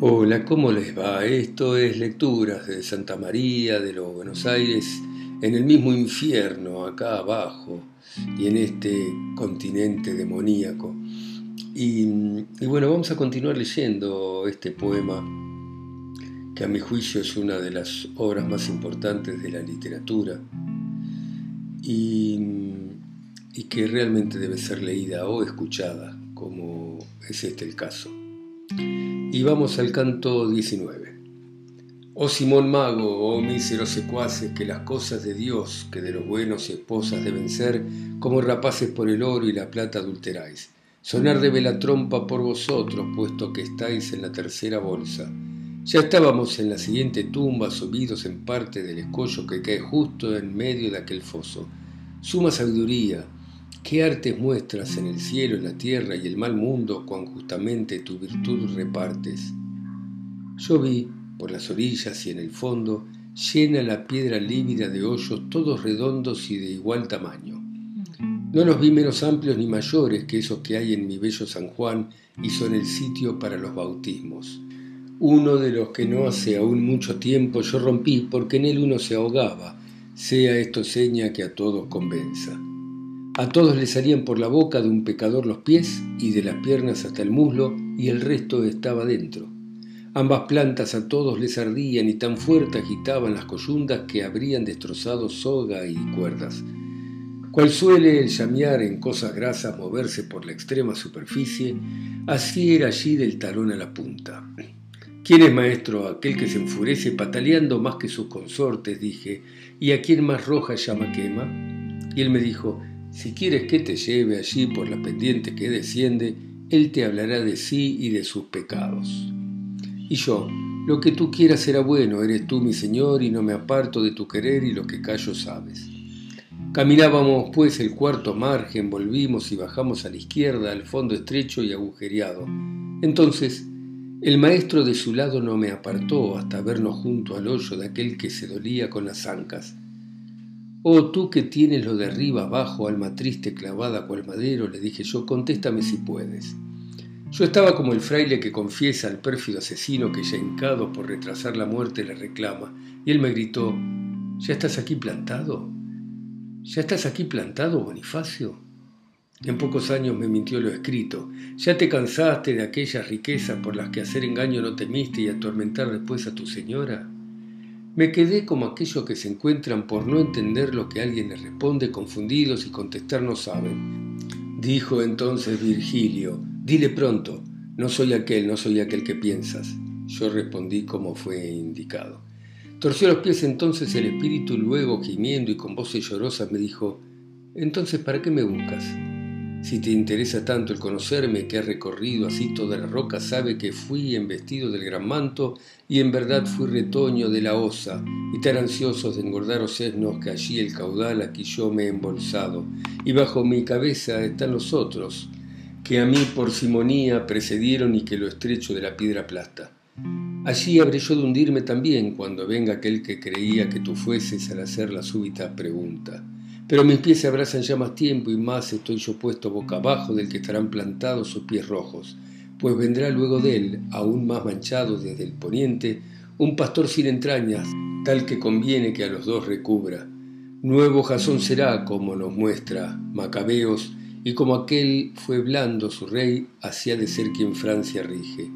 Hola, ¿cómo les va? Esto es Lecturas de Santa María de los Buenos Aires, en el mismo infierno, acá abajo, y en este continente demoníaco. Y, bueno, vamos a continuar leyendo este poema, que a mi juicio es una de las obras más importantes de la literatura, y que realmente debe ser leída o escuchada, como es este el caso. Y vamos al canto 19. Oh Simón Mago, oh míseros secuaces, que las cosas de Dios, que de los buenos esposas deben ser, como rapaces por el oro y la plata adulteráis. Sonar debe la trompa por vosotros, puesto que estáis en la tercera bolsa. Ya estábamos en la siguiente tumba, subidos en parte del escollo que cae justo en medio de aquel foso. Suma sabiduría, ¿Qué artes muestras en el cielo, en la tierra y el mal mundo cuan justamente tu virtud repartes? Yo vi, por las orillas y en el fondo, llena la piedra lívida de hoyos todos redondos y de igual tamaño. No los vi menos amplios ni mayores que esos que hay en mi bello San Juan y son el sitio para los bautismos. Uno de los que no hace aún mucho tiempo yo rompí porque en él uno se ahogaba, sea esto seña que a todos convenza. A todos le salían por la boca de un pecador los pies y de las piernas hasta el muslo y el resto estaba dentro. Ambas plantas a todos les ardían y tan fuerte agitaban las coyundas que habrían destrozado soga y cuerdas. Cual suele el llamear en cosas grasas moverse por la extrema superficie, así era allí del talón a la punta. ¿Quién es maestro? Aquel que se enfurece pataleando más que sus consortes, dije, ¿y a quién más roja llama quema? Y él me dijo, si quieres que te lleve allí por la pendiente que desciende, Él te hablará de sí y de sus pecados. Y yo, lo que tú quieras será bueno, eres tú mi Señor, y no me aparto de tu querer y lo que callo sabes. Caminábamos pues el cuarto margen, volvimos y bajamos a la izquierda, al fondo estrecho y agujereado. Entonces, el maestro de su lado no me apartó hasta vernos junto al hoyo de aquel que se dolía con las ancas. Oh, tú que tienes lo de arriba abajo, alma triste clavada cual madero, le dije yo, contéstame si puedes. Yo estaba como el fraile que confiesa al pérfido asesino que ya hincado por retrasar la muerte le reclama, y él me gritó, ¿ya estás aquí plantado? ¿Ya estás aquí plantado, Bonifacio? En pocos años me mintió lo escrito. Ya te cansaste de aquellas riquezas por las que hacer engaño no temiste y atormentar después a tu señora. Me quedé como aquellos que se encuentran por no entender lo que alguien les responde confundidos y contestar no saben. Dijo entonces Virgilio, dile pronto, no soy aquel, no soy aquel que piensas. Yo respondí como fue indicado. Torció los pies entonces el espíritu, luego gimiendo y con voces llorosas me dijo, entonces ¿para qué me buscas? Si te interesa tanto el conocerme, que he recorrido así toda la roca, sabe que fui embestido del gran manto y en verdad fui retoño de la osa, y tan ansiosos de engordar os sesnos que allí el caudal aquí yo me he embolsado, y bajo mi cabeza están los otros, que a mí por simonía precedieron y que lo estrecho de la piedra aplasta. Allí habré yo de hundirme también cuando venga aquel que creía que tú fueses al hacer la súbita pregunta. Pero mis pies se abrazan ya más tiempo y más estoy yo puesto boca abajo del que estarán plantados sus pies rojos, pues vendrá luego de él, aún más manchado desde el poniente, un pastor sin entrañas, tal que conviene que a los dos recubra. Nuevo Jasón será, como nos muestra Macabeos, y como aquel fue blando su rey, hacía de ser quien Francia rige.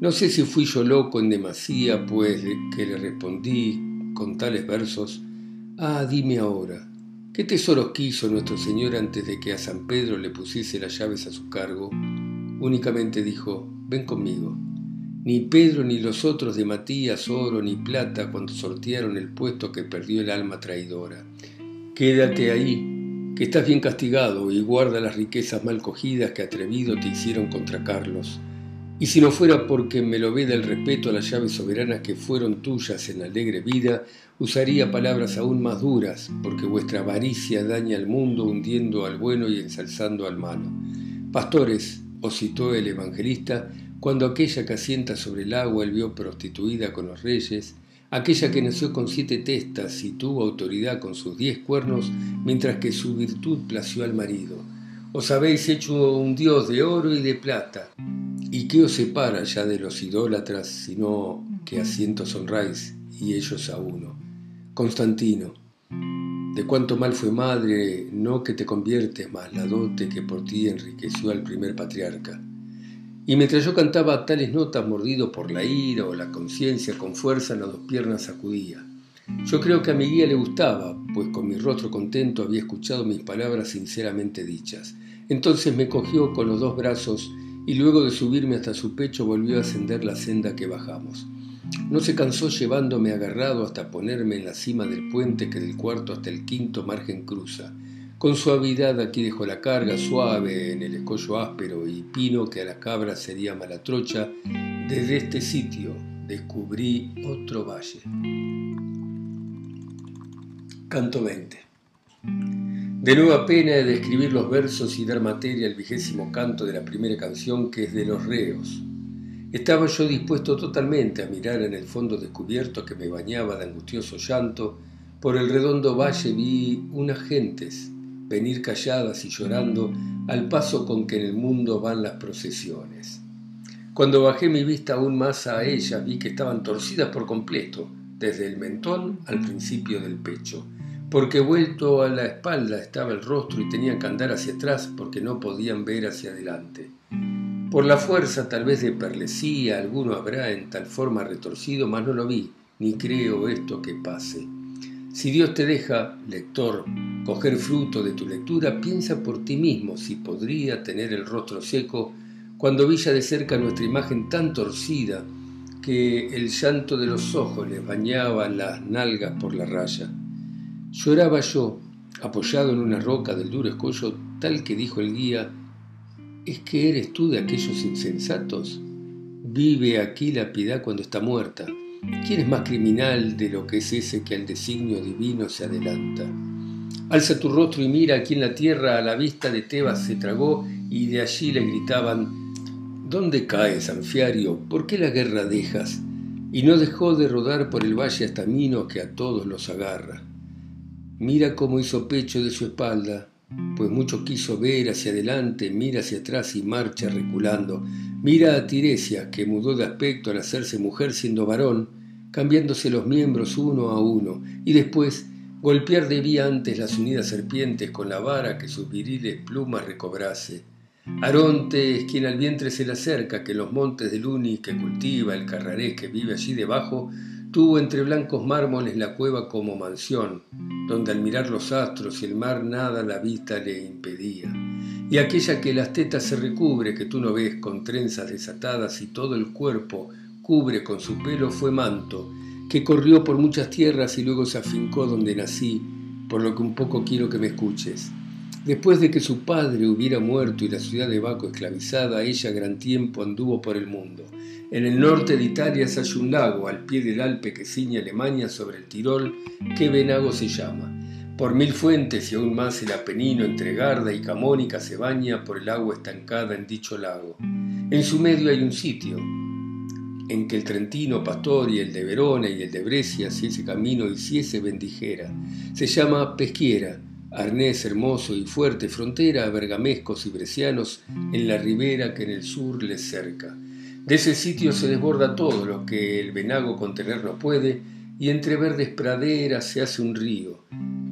No sé si fui yo loco en demasía, pues que le respondí con tales versos, Ah, dime ahora, ¿Qué tesoros quiso nuestro Señor antes de que a San Pedro le pusiese las llaves a su cargo? Únicamente dijo, ven conmigo. Ni Pedro ni los otros de Matías, oro ni plata cuando sortearon el puesto que perdió el alma traidora. Quédate ahí, que estás bien castigado y guarda las riquezas mal cogidas que atrevido te hicieron contra Carlos. Y si no fuera porque me lo veda el respeto a las llaves soberanas que fueron tuyas en alegre vida, usaría palabras aún más duras, porque vuestra avaricia daña al mundo hundiendo al bueno y ensalzando al malo. Pastores, os citó el evangelista, cuando aquella que asienta sobre el agua él vio prostituida con los reyes, aquella que nació con siete testas y tuvo autoridad con sus diez cuernos, mientras que su virtud plació al marido. Os habéis hecho un dios de oro y de plata, ¿Y qué os separa ya de los idólatras, sino que a cientos honráis y ellos a uno? Constantino, de cuánto mal fue madre, no que te conviertes más la dote que por ti enriqueció al primer patriarca. Y mientras yo cantaba tales notas mordido por la ira o la conciencia, con fuerza las dos piernas sacudía. Yo creo que a mi guía le gustaba, pues con mi rostro contento había escuchado mis palabras sinceramente dichas. Entonces me cogió con los dos brazos y luego de subirme hasta su pecho volvió a ascender la senda que bajamos. No se cansó llevándome agarrado hasta ponerme en la cima del puente que del cuarto hasta el quinto margen cruza. Con suavidad aquí dejó la carga, suave en el escollo áspero y pino que a la cabra sería mala trocha. Desde este sitio descubrí otro valle. Canto 20. De nueva pena he de escribir los versos y dar materia al vigésimo canto de la primera canción que es de los reos. Estaba yo dispuesto totalmente a mirar en el fondo descubierto que me bañaba de angustioso llanto. Por el redondo valle vi unas gentes venir calladas y llorando al paso con que en el mundo van las procesiones. Cuando bajé mi vista aún más a ellas vi que estaban torcidas por completo, desde el mentón al principio del pecho porque vuelto a la espalda estaba el rostro y tenían que andar hacia atrás porque no podían ver hacia adelante. Por la fuerza tal vez de perlesía alguno habrá en tal forma retorcido, mas no lo vi, ni creo esto que pase. Si Dios te deja, lector, coger fruto de tu lectura, piensa por ti mismo si podría tener el rostro seco cuando villa de cerca nuestra imagen tan torcida que el llanto de los ojos les bañaba las nalgas por la raya. Lloraba yo, apoyado en una roca del duro escollo, tal que dijo el guía, ¿es que eres tú de aquellos insensatos? Vive aquí la piedad cuando está muerta. ¿Quién es más criminal de lo que es ese que al designio divino se adelanta? Alza tu rostro y mira aquí en la tierra a la vista de Tebas se tragó y de allí le gritaban ¿Dónde caes, Anfiario? ¿Por qué la guerra dejas? Y no dejó de rodar por el valle hasta Mino que a todos los agarra. Mira cómo hizo pecho de su espalda, pues mucho quiso ver hacia adelante, mira hacia atrás y marcha reculando. Mira a Tiresia, que mudó de aspecto al hacerse mujer siendo varón, cambiándose los miembros uno a uno, y después golpear debía antes las unidas serpientes con la vara que sus viriles plumas recobrase. Aronte es quien al vientre se le acerca, que los montes del Uni que cultiva, el carrarés que vive allí debajo, Tuvo entre blancos mármoles la cueva como mansión, donde al mirar los astros y el mar nada la vista le impedía. Y aquella que las tetas se recubre, que tú no ves con trenzas desatadas y todo el cuerpo cubre con su pelo, fue manto, que corrió por muchas tierras y luego se afincó donde nací, por lo que un poco quiero que me escuches. Después de que su padre hubiera muerto y la ciudad de Baco esclavizada, ella gran tiempo anduvo por el mundo en el norte de Italia hay un lago al pie del Alpe que ciñe Alemania sobre el Tirol, que Venago se llama. Por mil fuentes y aún más el Apenino entre Garda y Camónica se baña por el agua estancada en dicho lago. En su medio hay un sitio en que el Trentino Pastor y el de Verona y el de Brescia, si ese camino hiciese bendijera. Se llama Pesquiera, arnés hermoso y fuerte frontera a bergamescos y brecianos en la ribera que en el sur les cerca. De ese sitio se desborda todo lo que el venago contener no puede, y entre verdes praderas se hace un río.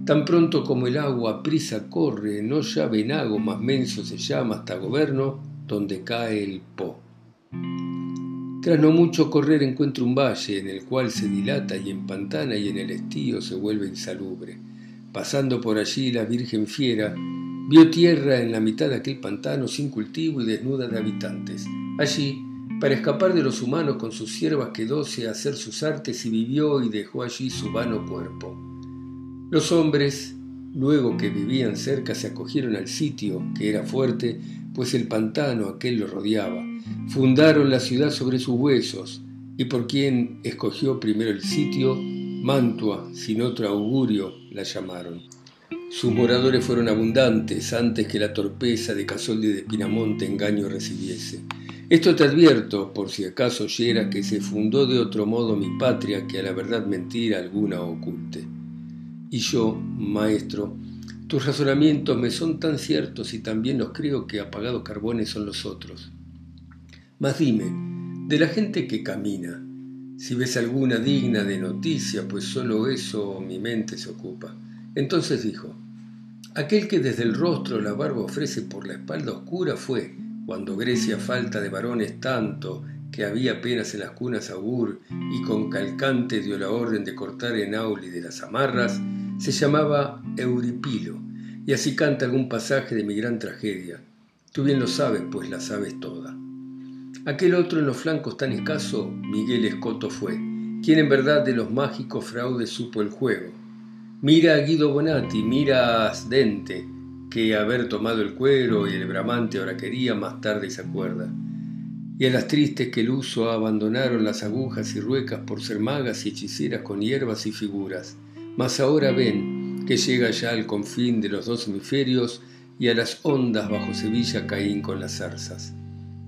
Tan pronto como el agua prisa corre, no ya venago más menso se llama hasta goberno, donde cae el Po. Tras no mucho correr encuentra un valle en el cual se dilata y empantana y en el estío se vuelve insalubre. Pasando por allí la Virgen Fiera vio tierra en la mitad de aquel pantano sin cultivo y desnuda de habitantes. Allí para escapar de los humanos con sus siervas quedóse a hacer sus artes y vivió y dejó allí su vano cuerpo. Los hombres, luego que vivían cerca, se acogieron al sitio, que era fuerte, pues el pantano aquel lo rodeaba. Fundaron la ciudad sobre sus huesos, y por quien escogió primero el sitio, Mantua, sin otro augurio, la llamaron. Sus moradores fueron abundantes antes que la torpeza de Casoldi de Pinamonte engaño recibiese. Esto te advierto, por si acaso oyera que se fundó de otro modo mi patria que a la verdad mentira alguna oculte. Y yo, maestro, tus razonamientos me son tan ciertos y también los creo que apagados carbones son los otros. Mas dime, de la gente que camina, si ves alguna digna de noticia, pues solo eso mi mente se ocupa. Entonces dijo, aquel que desde el rostro la barba ofrece por la espalda oscura fue, cuando Grecia falta de varones tanto que había apenas en las cunas augur y con calcante dio la orden de cortar en Auli de las amarras, se llamaba Euripilo, y así canta algún pasaje de mi gran tragedia. Tú bien lo sabes, pues la sabes toda. Aquel otro en los flancos tan escaso, Miguel Escoto fue, quien en verdad de los mágicos fraudes supo el juego. Mira a Guido Bonatti, mira a Asdente, que haber tomado el cuero y el bramante ahora quería, más tarde se acuerda y a las tristes que el uso abandonaron las agujas y ruecas por ser magas y hechiceras con hierbas y figuras. Mas ahora ven que llega ya al confín de los dos hemisferios y a las ondas bajo Sevilla Caín con las zarzas.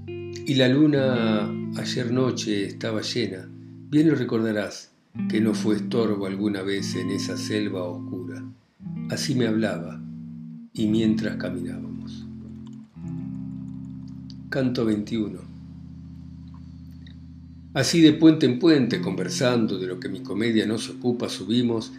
Y la luna ayer noche estaba llena, bien lo recordarás, que no fue estorbo alguna vez en esa selva oscura. Así me hablaba, y mientras caminábamos. Canto 21 Así de puente en puente, conversando de lo que mi comedia nos ocupa, subimos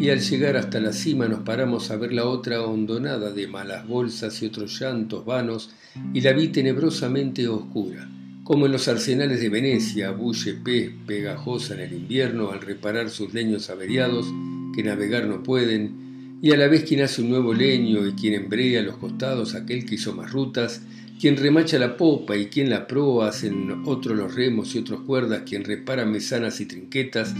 y al llegar hasta la cima nos paramos a ver la otra hondonada de malas bolsas y otros llantos vanos y la vi tenebrosamente oscura, como en los arsenales de Venecia bulle pez pegajosa en el invierno al reparar sus leños averiados que navegar no pueden, y a la vez quien hace un nuevo leño y quien embrea los costados aquel que hizo más rutas, quien remacha la popa y quien la proa, hacen otros los remos y otros cuerdas, quien repara mesanas y trinquetas,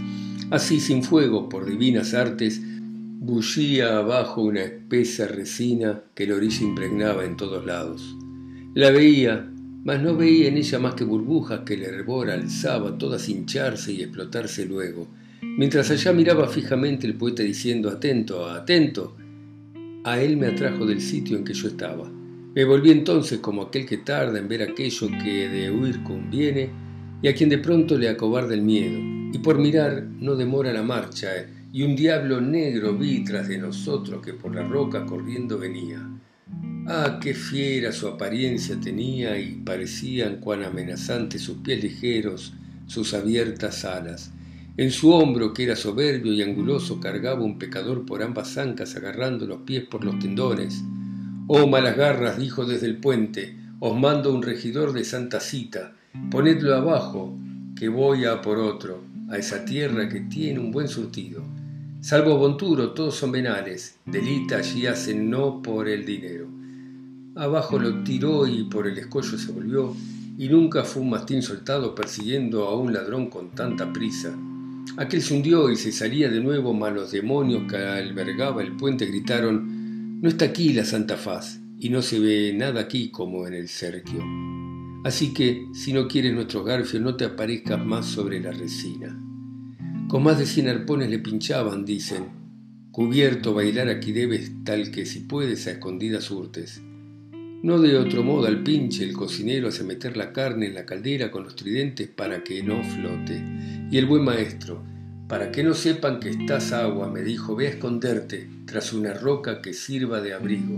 así sin fuego por divinas artes, bullía abajo una espesa resina que la orilla impregnaba en todos lados. La veía, mas no veía en ella más que burbujas que el hervor alzaba, todas hincharse y explotarse luego. Mientras allá miraba fijamente el poeta diciendo atento, atento, a él me atrajo del sitio en que yo estaba. Me volví entonces como aquel que tarda en ver aquello que de huir conviene y a quien de pronto le acobarda el miedo, y por mirar no demora la marcha, y un diablo negro vi tras de nosotros que por la roca corriendo venía. Ah, qué fiera su apariencia tenía y parecían cuán amenazantes sus pies ligeros, sus abiertas alas. En su hombro, que era soberbio y anguloso, cargaba un pecador por ambas ancas agarrando los pies por los tendones. Oh malas garras, dijo desde el puente, os mando un regidor de Santa Cita, ponedlo abajo, que voy a por otro, a esa tierra que tiene un buen surtido. Salvo Bonturo, todos son venales, delita allí hacen no por el dinero. Abajo lo tiró y por el escollo se volvió, y nunca fue un mastín soltado persiguiendo a un ladrón con tanta prisa. Aquel se hundió y se salía de nuevo, mas los demonios que albergaba el puente gritaron no está aquí la Santa Faz y no se ve nada aquí como en el cerquio. Así que, si no quieres nuestros garfios, no te aparezcas más sobre la resina. Con más de cien arpones le pinchaban, dicen. Cubierto bailar aquí debes, tal que si puedes a escondidas hurtes. No de otro modo al pinche el cocinero hace meter la carne en la caldera con los tridentes para que no flote. Y el buen maestro, para que no sepan que estás agua, me dijo, ve a esconderte tras una roca que sirva de abrigo.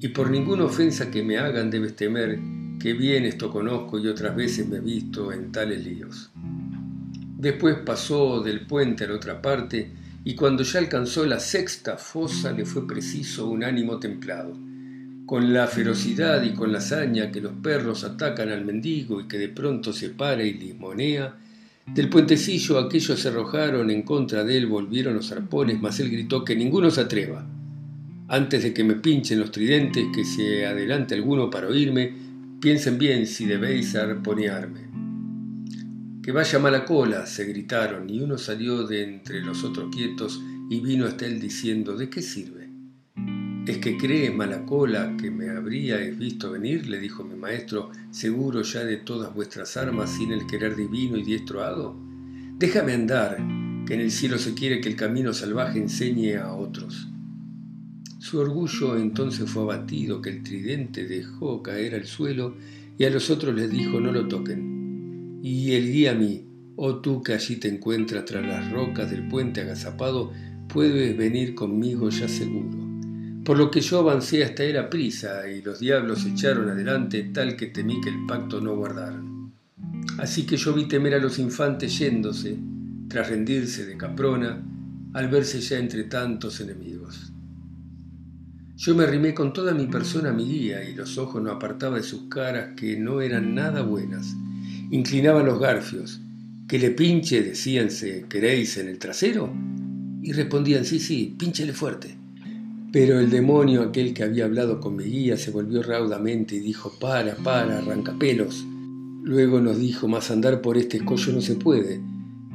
Y por ninguna ofensa que me hagan debes temer, que bien esto conozco y otras veces me he visto en tales líos. Después pasó del puente a la otra parte, y cuando ya alcanzó la sexta fosa le fue preciso un ánimo templado. Con la ferocidad y con la hazaña que los perros atacan al mendigo y que de pronto se para y limonea, del puentecillo aquellos se arrojaron en contra de él, volvieron los arpones, mas él gritó que ninguno se atreva. Antes de que me pinchen los tridentes, que se adelante alguno para oírme, piensen bien si debéis arponearme. Que vaya mala cola, se gritaron, y uno salió de entre los otros quietos y vino hasta él diciendo, ¿de qué sirve? ¿Es que crees, mala cola, que me habríais visto venir? le dijo mi maestro, seguro ya de todas vuestras armas sin el querer divino y diestro hado. Déjame andar, que en el cielo se quiere que el camino salvaje enseñe a otros. Su orgullo entonces fue abatido, que el tridente dejó caer al suelo y a los otros les dijo no lo toquen. Y el guía a mí, oh tú que allí te encuentras tras las rocas del puente agazapado, puedes venir conmigo ya seguro por lo que yo avancé hasta él a prisa y los diablos echaron adelante tal que temí que el pacto no guardaran. Así que yo vi temer a los infantes yéndose, tras rendirse de Caprona, al verse ya entre tantos enemigos. Yo me arrimé con toda mi persona a mi guía y los ojos no apartaba de sus caras que no eran nada buenas. Inclinaban los garfios. ¿Que le pinche? decíanse, ¿queréis en el trasero? Y respondían, sí, sí, pínchele fuerte. Pero el demonio, aquel que había hablado con mi guía, se volvió raudamente y dijo, para, para, arrancapelos. Luego nos dijo, más andar por este escollo no se puede,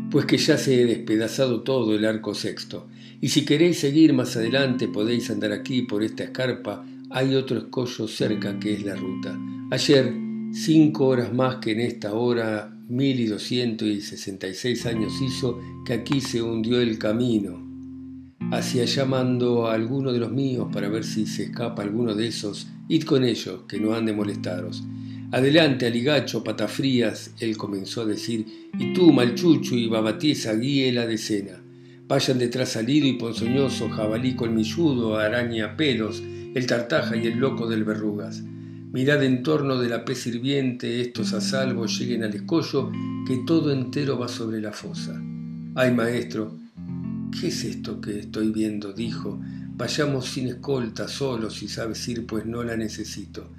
pues que ya se ha despedazado todo el arco sexto, y si queréis seguir más adelante podéis andar aquí por esta escarpa, hay otro escollo cerca que es la ruta. Ayer, cinco horas más que en esta hora, mil y doscientos y sesenta y seis años hizo que aquí se hundió el camino. Hacia llamando a alguno de los míos para ver si se escapa alguno de esos, id con ellos, que no han de molestaros. Adelante, aligacho, patafrías, él comenzó a decir, y tú, malchucho y babatiesa, guíe la decena. Vayan detrás salido y ponzoñoso, jabalí colmilludo, araña pelos, el tartaja y el loco del verrugas. Mirad en torno de la pez sirviente, estos a salvo lleguen al escollo, que todo entero va sobre la fosa. Ay, maestro, ¿qué es esto que estoy viendo? dijo. Vayamos sin escolta, solos, si sabes ir, pues no la necesito.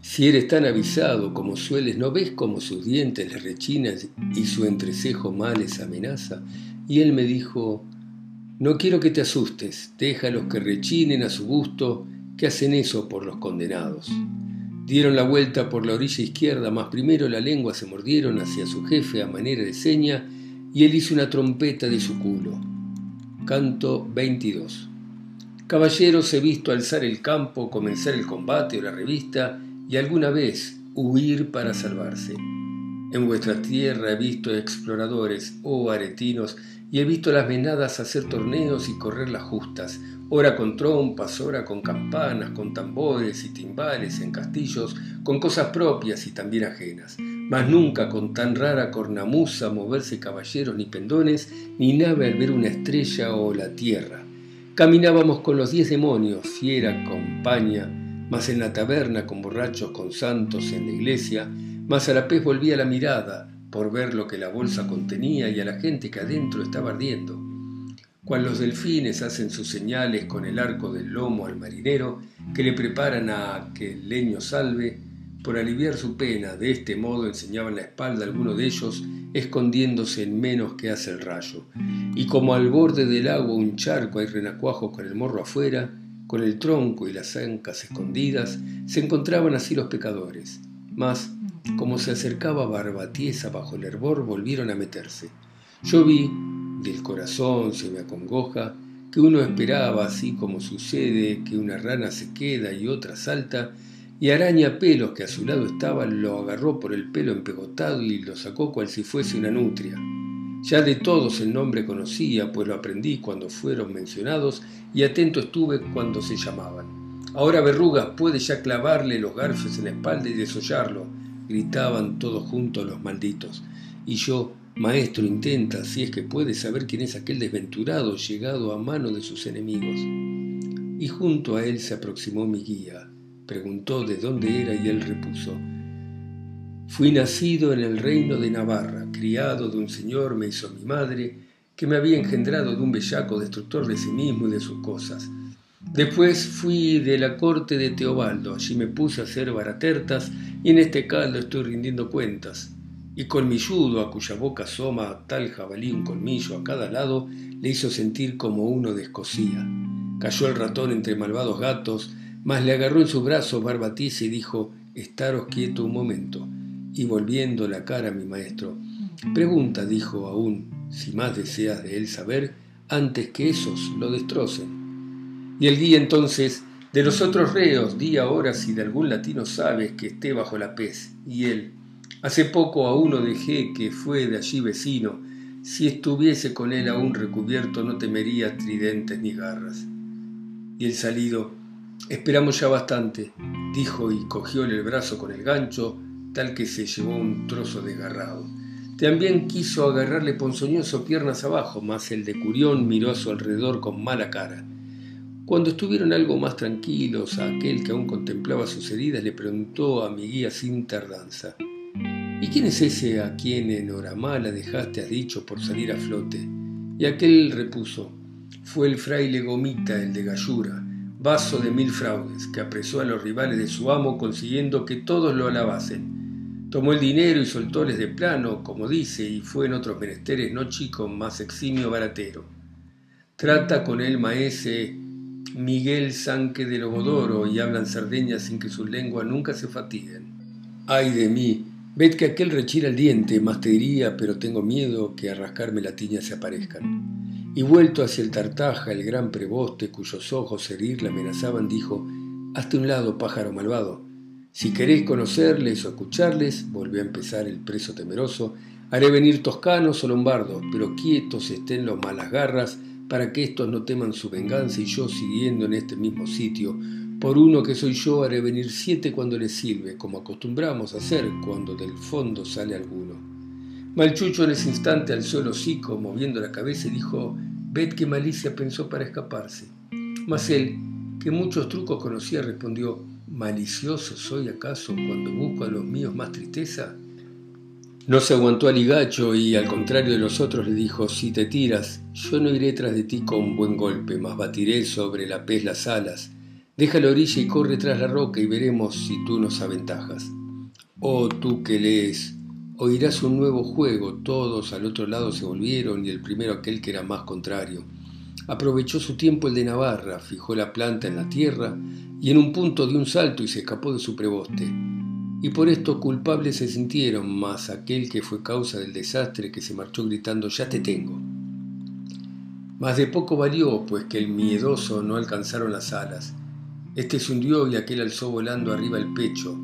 Si eres tan avisado como sueles, ¿no ves cómo sus dientes le rechinan y su entrecejo mal les amenaza? Y él me dijo, no quiero que te asustes, déjalos que rechinen a su gusto, que hacen eso por los condenados. Dieron la vuelta por la orilla izquierda, mas primero la lengua se mordieron hacia su jefe a manera de seña, y él hizo una trompeta de su culo. Canto 22. Caballeros, he visto alzar el campo, comenzar el combate o la revista, y alguna vez huir para salvarse. En vuestra tierra he visto exploradores, oh aretinos, y he visto las venadas hacer torneos y correr las justas, ora con trompas, ora con campanas, con tambores y timbales en castillos, con cosas propias y también ajenas, mas nunca con tan rara cornamusa moverse caballeros ni pendones, ni nave al ver una estrella o la tierra. Caminábamos con los diez demonios, fiera compañía, más en la taberna con borrachos con santos en la iglesia, más a la pez volvía la mirada por ver lo que la bolsa contenía y a la gente que adentro estaba ardiendo. Cuando los delfines hacen sus señales con el arco del lomo al marinero, que le preparan a que el leño salve, por aliviar su pena, de este modo enseñaban la espalda a alguno de ellos, escondiéndose en menos que hace el rayo. Y como al borde del agua un charco hay renacuajos con el morro afuera, con el tronco y las ancas escondidas, se encontraban así los pecadores. Mas, como se acercaba Barbatiesa bajo el hervor, volvieron a meterse. Yo vi, del corazón se me acongoja, que uno esperaba, así como sucede, que una rana se queda y otra salta, y araña pelos que a su lado estaba lo agarró por el pelo empegotado y lo sacó cual si fuese una nutria. Ya de todos el nombre conocía, pues lo aprendí cuando fueron mencionados y atento estuve cuando se llamaban. Ahora Verrugas puede ya clavarle los garfios en la espalda y desollarlo, gritaban todos juntos los malditos. Y yo, maestro, intenta, si es que puede, saber quién es aquel desventurado llegado a mano de sus enemigos. Y junto a él se aproximó mi guía, preguntó de dónde era y él repuso, Fui nacido en el reino de Navarra, criado de un señor, me hizo mi madre, que me había engendrado de un bellaco destructor de sí mismo y de sus cosas. Después fui de la corte de Teobaldo, allí me puse a hacer baratertas y en este caldo estoy rindiendo cuentas. Y colmilludo, a cuya boca asoma tal jabalí un colmillo a cada lado, le hizo sentir como uno descosía. Cayó el ratón entre malvados gatos, mas le agarró en sus brazos barbatiza y dijo, estaros quieto un momento y volviendo la cara a mi maestro, pregunta, dijo aún, si más deseas de él saber, antes que esos lo destrocen. Y el guía entonces, de los otros reos, di ahora si de algún latino sabes que esté bajo la pez. Y él, hace poco a uno dejé que fue de allí vecino, si estuviese con él aún recubierto no temería tridentes ni garras. Y el salido, esperamos ya bastante, dijo y cogióle el brazo con el gancho, tal que se llevó un trozo desgarrado. También quiso agarrarle ponzoñoso piernas abajo, mas el de Curión miró a su alrededor con mala cara. Cuando estuvieron algo más tranquilos, aquel que aún contemplaba sus heridas le preguntó a mi guía sin tardanza, ¿Y quién es ese a quien en hora mala dejaste, has dicho, por salir a flote? Y aquel repuso, fue el fraile Gomita, el de Gallura, vaso de mil fraudes, que apresó a los rivales de su amo consiguiendo que todos lo alabasen. Tomó el dinero y soltóles de plano, como dice, y fue en otros menesteres no chico, más eximio baratero. Trata con él maese Miguel Sanque de Logodoro y hablan sardeña sin que sus lenguas nunca se fatiguen. Ay de mí, ved que aquel rechira el diente, más te diría, pero tengo miedo que a rascarme la tiña se aparezcan. Y vuelto hacia el tartaja, el gran preboste, cuyos ojos herir le amenazaban, dijo, Hazte un lado, pájaro malvado. Si queréis conocerles o escucharles, volvió a empezar el preso temeroso, haré venir toscanos o lombardos, pero quietos estén los malas garras, para que éstos no teman su venganza y yo, siguiendo en este mismo sitio, por uno que soy yo, haré venir siete cuando les sirve, como acostumbramos a hacer cuando del fondo sale alguno. Malchucho en ese instante alzó el hocico, moviendo la cabeza, y dijo, ved qué malicia pensó para escaparse. Mas él, que muchos trucos conocía, respondió, ¿malicioso soy acaso cuando busco a los míos más tristeza? No se aguantó al ligacho y, al contrario de los otros, le dijo, si te tiras, yo no iré tras de ti con buen golpe, mas batiré sobre la pez las alas. Deja la orilla y corre tras la roca y veremos si tú nos aventajas. Oh tú que lees, oirás un nuevo juego, todos al otro lado se volvieron y el primero aquel que era más contrario. Aprovechó su tiempo el de Navarra, fijó la planta en la tierra y en un punto dio un salto y se escapó de su preboste y por esto culpables se sintieron más aquel que fue causa del desastre que se marchó gritando ya te tengo. Mas de poco valió, pues que el miedoso no alcanzaron las alas. Este se hundió y aquel alzó volando arriba el pecho.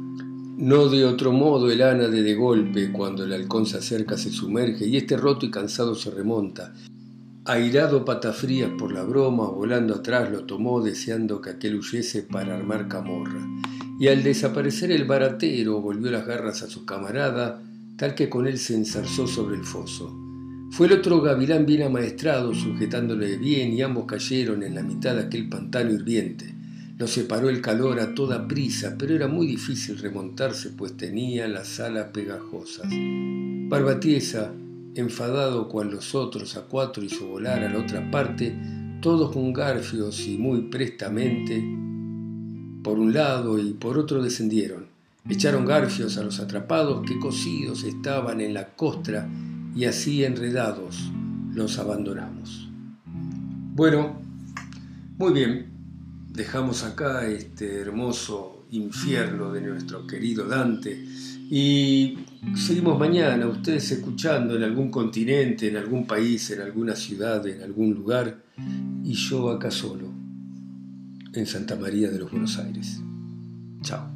No de otro modo el ánade de golpe, cuando el halcón se acerca se sumerge y este roto y cansado se remonta. Airado patafrías por la broma, volando atrás lo tomó deseando que aquel huyese para armar camorra y al desaparecer el baratero volvió las garras a su camarada, tal que con él se enzarzó sobre el foso. Fue el otro gavilán bien amaestrado, sujetándole bien, y ambos cayeron en la mitad de aquel pantano hirviente. Los separó el calor a toda prisa, pero era muy difícil remontarse, pues tenía las alas pegajosas. Barbatiesa, enfadado cual los otros a cuatro hizo volar a la otra parte, todos con garfios y muy prestamente, por un lado y por otro descendieron. Echaron garfios a los atrapados que cosidos estaban en la costra y así enredados los abandonamos. Bueno, muy bien, dejamos acá este hermoso infierno de nuestro querido Dante y seguimos mañana, ustedes escuchando en algún continente, en algún país, en alguna ciudad, en algún lugar y yo acá solo en Santa María de los Buenos Aires. Chao.